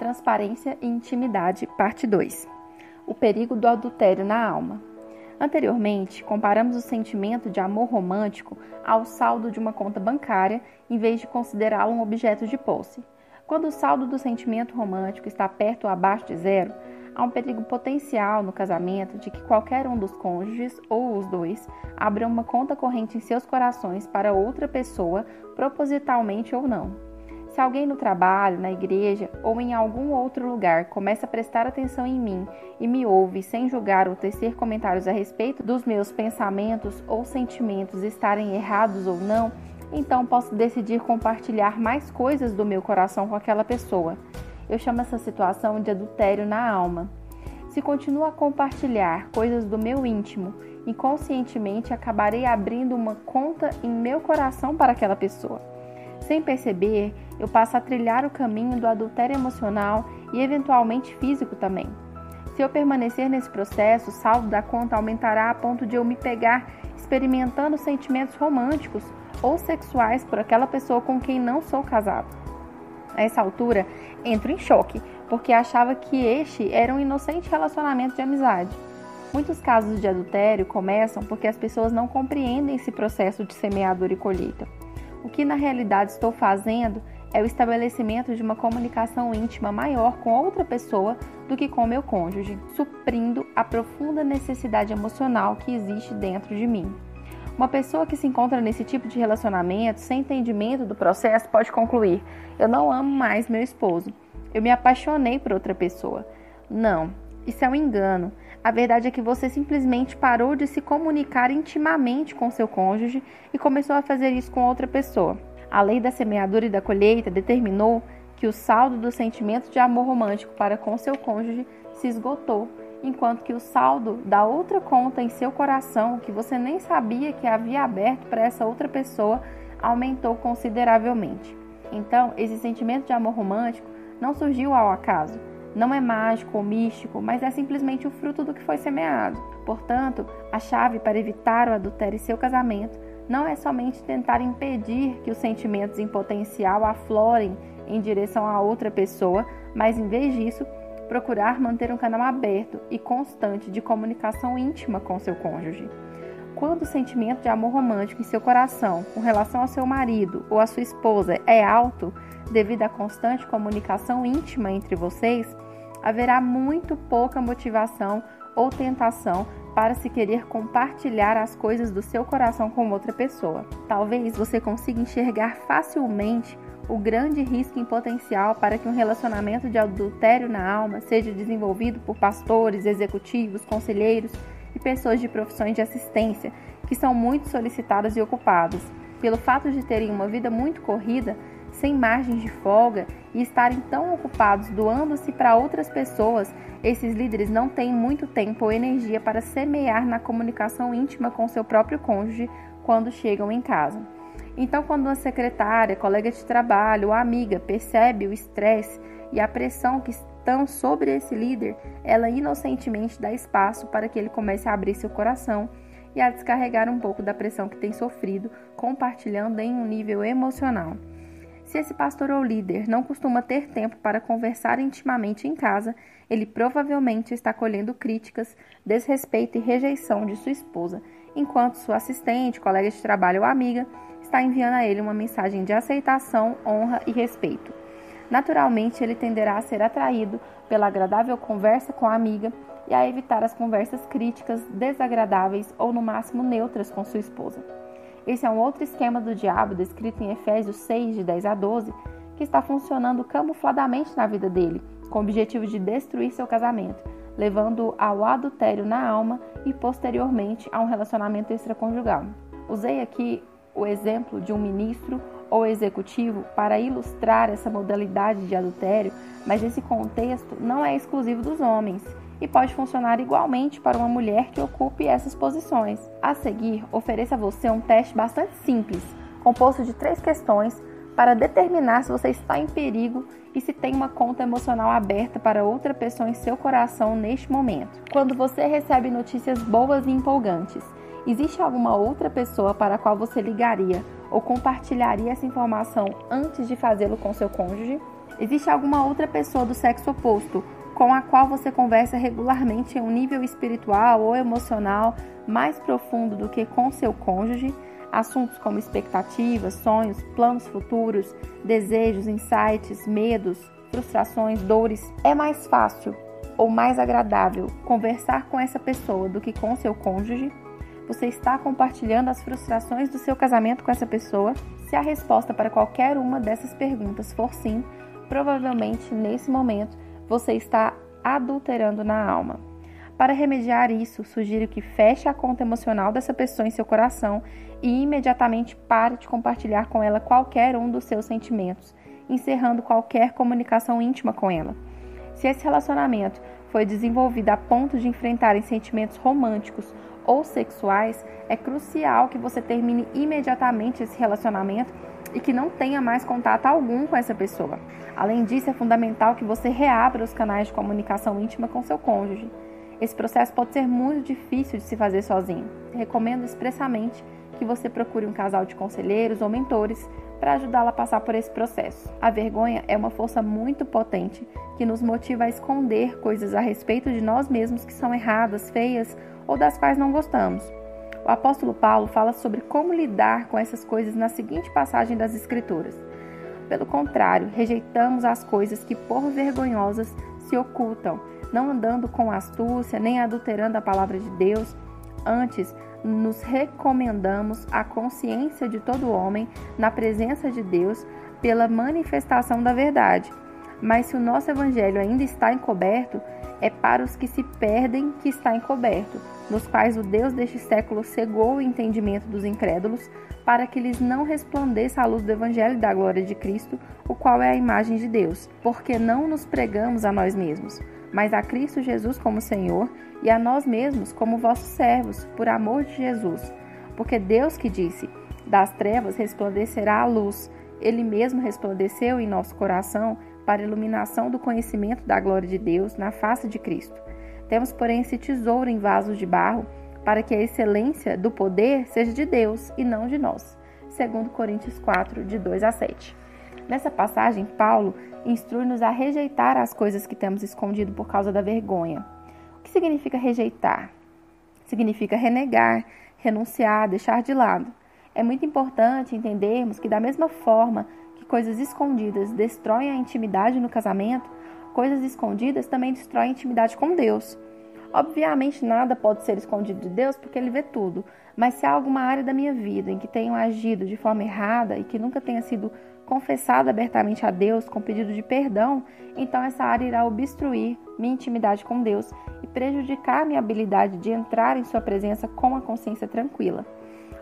Transparência e Intimidade, parte 2. O perigo do adultério na alma. Anteriormente, comparamos o sentimento de amor romântico ao saldo de uma conta bancária, em vez de considerá-lo um objeto de posse. Quando o saldo do sentimento romântico está perto ou abaixo de zero, há um perigo potencial no casamento de que qualquer um dos cônjuges ou os dois abra uma conta corrente em seus corações para outra pessoa, propositalmente ou não. Se alguém no trabalho, na igreja ou em algum outro lugar começa a prestar atenção em mim e me ouve sem julgar ou tecer comentários a respeito dos meus pensamentos ou sentimentos estarem errados ou não, então posso decidir compartilhar mais coisas do meu coração com aquela pessoa. Eu chamo essa situação de adultério na alma. Se continuo a compartilhar coisas do meu íntimo, inconscientemente acabarei abrindo uma conta em meu coração para aquela pessoa. Sem perceber, eu passo a trilhar o caminho do adultério emocional e eventualmente físico também. Se eu permanecer nesse processo, o saldo da conta aumentará a ponto de eu me pegar experimentando sentimentos românticos ou sexuais por aquela pessoa com quem não sou casado. A essa altura, entro em choque, porque achava que este era um inocente relacionamento de amizade. Muitos casos de adultério começam porque as pessoas não compreendem esse processo de semeadura e colheita. O que na realidade estou fazendo é o estabelecimento de uma comunicação íntima maior com outra pessoa do que com meu cônjuge, suprindo a profunda necessidade emocional que existe dentro de mim. Uma pessoa que se encontra nesse tipo de relacionamento, sem entendimento do processo, pode concluir: eu não amo mais meu esposo, eu me apaixonei por outra pessoa. Não, isso é um engano. A verdade é que você simplesmente parou de se comunicar intimamente com seu cônjuge e começou a fazer isso com outra pessoa. A lei da semeadura e da colheita determinou que o saldo do sentimento de amor romântico para com seu cônjuge se esgotou, enquanto que o saldo da outra conta em seu coração, que você nem sabia que havia aberto para essa outra pessoa, aumentou consideravelmente. Então, esse sentimento de amor romântico não surgiu ao acaso não é mágico ou místico, mas é simplesmente o fruto do que foi semeado. Portanto, a chave para evitar o adultério em seu casamento não é somente tentar impedir que os sentimentos em potencial aflorem em direção a outra pessoa, mas em vez disso, procurar manter um canal aberto e constante de comunicação íntima com seu cônjuge. Quando o sentimento de amor romântico em seu coração com relação ao seu marido ou à sua esposa é alto, devido à constante comunicação íntima entre vocês, haverá muito pouca motivação ou tentação para se querer compartilhar as coisas do seu coração com outra pessoa. Talvez você consiga enxergar facilmente o grande risco em potencial para que um relacionamento de adultério na alma seja desenvolvido por pastores, executivos, conselheiros pessoas de profissões de assistência, que são muito solicitadas e ocupadas. Pelo fato de terem uma vida muito corrida, sem margens de folga e estarem tão ocupados doando-se para outras pessoas, esses líderes não têm muito tempo ou energia para semear na comunicação íntima com seu próprio cônjuge quando chegam em casa. Então, quando uma secretária, colega de trabalho ou amiga percebe o estresse e a pressão que estão sobre esse líder, ela inocentemente dá espaço para que ele comece a abrir seu coração e a descarregar um pouco da pressão que tem sofrido, compartilhando em um nível emocional. Se esse pastor ou líder não costuma ter tempo para conversar intimamente em casa, ele provavelmente está colhendo críticas, desrespeito e rejeição de sua esposa, enquanto sua assistente, colega de trabalho ou amiga está enviando a ele uma mensagem de aceitação, honra e respeito. Naturalmente, ele tenderá a ser atraído pela agradável conversa com a amiga e a evitar as conversas críticas, desagradáveis ou no máximo neutras com sua esposa. Esse é um outro esquema do diabo descrito em Efésios 6, de 10 a 12, que está funcionando camufladamente na vida dele, com o objetivo de destruir seu casamento, levando ao adultério na alma e posteriormente a um relacionamento extraconjugal. Usei aqui o exemplo de um ministro ou executivo para ilustrar essa modalidade de adultério, mas esse contexto não é exclusivo dos homens e pode funcionar igualmente para uma mulher que ocupe essas posições. A seguir, ofereço a você um teste bastante simples, composto de três questões para determinar se você está em perigo e se tem uma conta emocional aberta para outra pessoa em seu coração neste momento. Quando você recebe notícias boas e empolgantes, existe alguma outra pessoa para a qual você ligaria ou compartilharia essa informação antes de fazê-lo com seu cônjuge? Existe alguma outra pessoa do sexo oposto com a qual você conversa regularmente em um nível espiritual ou emocional mais profundo do que com seu cônjuge? Assuntos como expectativas, sonhos, planos futuros, desejos, insights, medos, frustrações, dores. É mais fácil ou mais agradável conversar com essa pessoa do que com seu cônjuge? Você está compartilhando as frustrações do seu casamento com essa pessoa? Se a resposta para qualquer uma dessas perguntas for sim, provavelmente nesse momento você está adulterando na alma. Para remediar isso, sugiro que feche a conta emocional dessa pessoa em seu coração e imediatamente pare de compartilhar com ela qualquer um dos seus sentimentos, encerrando qualquer comunicação íntima com ela. Se esse relacionamento foi desenvolvido a ponto de enfrentarem sentimentos românticos ou sexuais, é crucial que você termine imediatamente esse relacionamento e que não tenha mais contato algum com essa pessoa. Além disso, é fundamental que você reabra os canais de comunicação íntima com seu cônjuge. Esse processo pode ser muito difícil de se fazer sozinho. Recomendo expressamente que você procure um casal de conselheiros ou mentores para ajudá-la a passar por esse processo. A vergonha é uma força muito potente que nos motiva a esconder coisas a respeito de nós mesmos que são erradas, feias ou das quais não gostamos. O apóstolo Paulo fala sobre como lidar com essas coisas na seguinte passagem das Escrituras. Pelo contrário, rejeitamos as coisas que por vergonhosas se ocultam, não andando com astúcia nem adulterando a palavra de Deus. Antes, nos recomendamos a consciência de todo homem na presença de Deus pela manifestação da verdade. Mas se o nosso evangelho ainda está encoberto, é para os que se perdem que está encoberto, nos quais o Deus deste século cegou o entendimento dos incrédulos, para que lhes não resplandeça a luz do evangelho da glória de Cristo, o qual é a imagem de Deus, porque não nos pregamos a nós mesmos, mas a Cristo Jesus como Senhor e a nós mesmos como vossos servos, por amor de Jesus. Porque Deus que disse: Das trevas resplandecerá a luz, ele mesmo resplandeceu em nosso coração para a iluminação do conhecimento da glória de Deus na face de Cristo. Temos, porém, esse tesouro em vasos de barro, para que a excelência do poder seja de Deus e não de nós. Segundo Coríntios 4, de 2 a 7. Nessa passagem, Paulo instrui-nos a rejeitar as coisas que temos escondido por causa da vergonha. O que significa rejeitar? Significa renegar, renunciar, deixar de lado. É muito importante entendermos que, da mesma forma que coisas escondidas destroem a intimidade no casamento, coisas escondidas também destroem a intimidade com Deus. Obviamente, nada pode ser escondido de Deus porque Ele vê tudo, mas se há alguma área da minha vida em que tenho agido de forma errada e que nunca tenha sido confessado abertamente a Deus com pedido de perdão, então essa área irá obstruir minha intimidade com Deus e prejudicar minha habilidade de entrar em Sua presença com a consciência tranquila.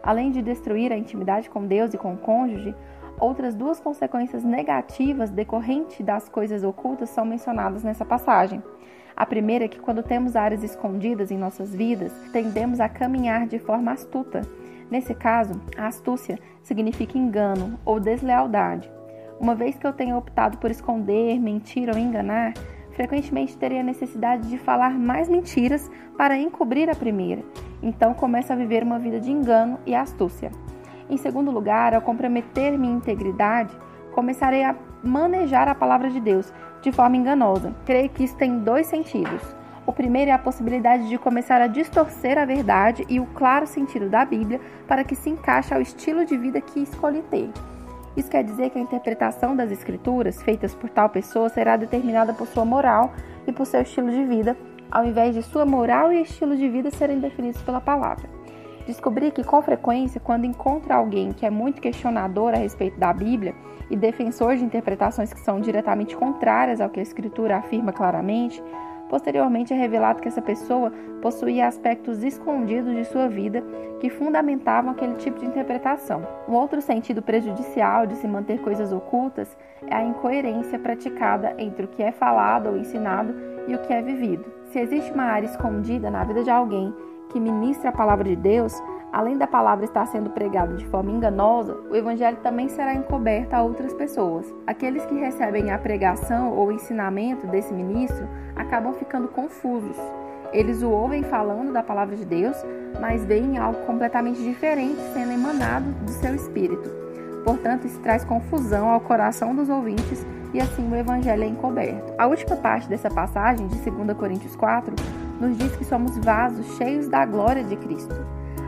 Além de destruir a intimidade com Deus e com o cônjuge, outras duas consequências negativas decorrentes das coisas ocultas são mencionadas nessa passagem. A primeira é que, quando temos áreas escondidas em nossas vidas, tendemos a caminhar de forma astuta Nesse caso, a astúcia significa engano ou deslealdade. Uma vez que eu tenho optado por esconder, mentir ou enganar, frequentemente terei a necessidade de falar mais mentiras para encobrir a primeira. Então começo a viver uma vida de engano e astúcia. Em segundo lugar, ao comprometer minha integridade, começarei a manejar a palavra de Deus de forma enganosa. Creio que isso tem dois sentidos. O primeiro é a possibilidade de começar a distorcer a verdade e o claro sentido da Bíblia para que se encaixe ao estilo de vida que escolhe ter. Isso quer dizer que a interpretação das Escrituras feitas por tal pessoa será determinada por sua moral e por seu estilo de vida, ao invés de sua moral e estilo de vida serem definidos pela palavra. Descobri que, com frequência, quando encontro alguém que é muito questionador a respeito da Bíblia e defensor de interpretações que são diretamente contrárias ao que a Escritura afirma claramente, Posteriormente é revelado que essa pessoa possuía aspectos escondidos de sua vida que fundamentavam aquele tipo de interpretação. Um outro sentido prejudicial de se manter coisas ocultas é a incoerência praticada entre o que é falado ou ensinado e o que é vivido. Se existe uma área escondida na vida de alguém que ministra a palavra de Deus, Além da palavra estar sendo pregada de forma enganosa, o evangelho também será encoberto a outras pessoas. Aqueles que recebem a pregação ou ensinamento desse ministro acabam ficando confusos. Eles o ouvem falando da palavra de Deus, mas veem algo completamente diferente sendo emanado do seu espírito. Portanto, isso traz confusão ao coração dos ouvintes e assim o evangelho é encoberto. A última parte dessa passagem, de 2 Coríntios 4, nos diz que somos vasos cheios da glória de Cristo.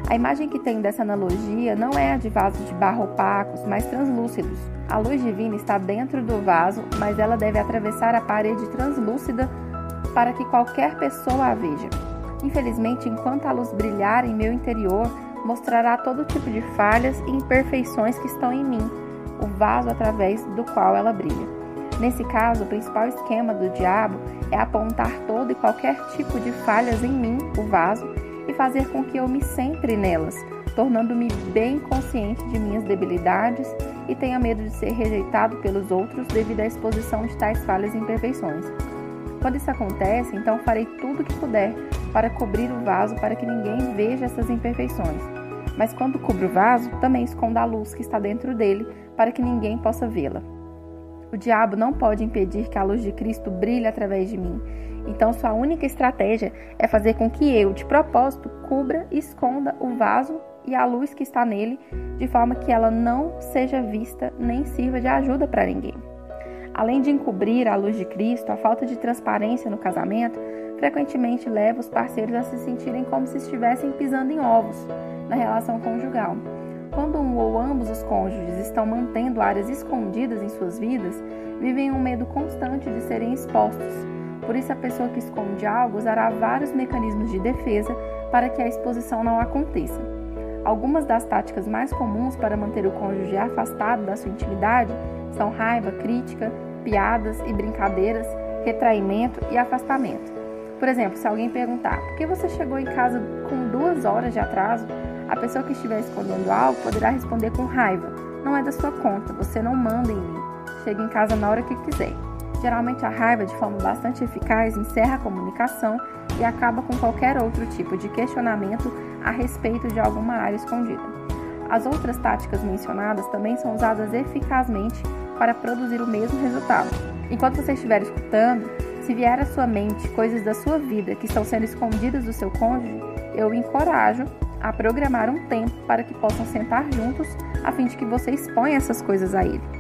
A imagem que tenho dessa analogia não é a de vasos de barro opacos, mas translúcidos. A luz divina está dentro do vaso, mas ela deve atravessar a parede translúcida para que qualquer pessoa a veja. Infelizmente, enquanto a luz brilhar em meu interior, mostrará todo tipo de falhas e imperfeições que estão em mim, o vaso através do qual ela brilha. Nesse caso, o principal esquema do diabo é apontar todo e qualquer tipo de falhas em mim, o vaso, e fazer com que eu me centre nelas, tornando-me bem consciente de minhas debilidades e tenha medo de ser rejeitado pelos outros devido à exposição de tais falhas e imperfeições. Quando isso acontece, então farei tudo o que puder para cobrir o vaso para que ninguém veja essas imperfeições. Mas quando cubro o vaso, também esconda a luz que está dentro dele para que ninguém possa vê-la. O diabo não pode impedir que a luz de Cristo brilhe através de mim. Então, sua única estratégia é fazer com que eu, de propósito, cubra e esconda o vaso e a luz que está nele, de forma que ela não seja vista nem sirva de ajuda para ninguém. Além de encobrir a luz de Cristo, a falta de transparência no casamento frequentemente leva os parceiros a se sentirem como se estivessem pisando em ovos na relação conjugal. Quando um ou ambos os cônjuges estão mantendo áreas escondidas em suas vidas, vivem um medo constante de serem expostos. Por isso, a pessoa que esconde algo usará vários mecanismos de defesa para que a exposição não aconteça. Algumas das táticas mais comuns para manter o cônjuge afastado da sua intimidade são raiva, crítica, piadas e brincadeiras, retraimento e afastamento. Por exemplo, se alguém perguntar por que você chegou em casa com duas horas de atraso, a pessoa que estiver escondendo algo poderá responder com raiva: Não é da sua conta, você não manda em mim. Chega em casa na hora que quiser. Geralmente, a raiva, de forma bastante eficaz, encerra a comunicação e acaba com qualquer outro tipo de questionamento a respeito de alguma área escondida. As outras táticas mencionadas também são usadas eficazmente para produzir o mesmo resultado. Enquanto você estiver escutando, se vier à sua mente coisas da sua vida que estão sendo escondidas do seu cônjuge, eu encorajo a programar um tempo para que possam sentar juntos a fim de que você exponha essas coisas a ele.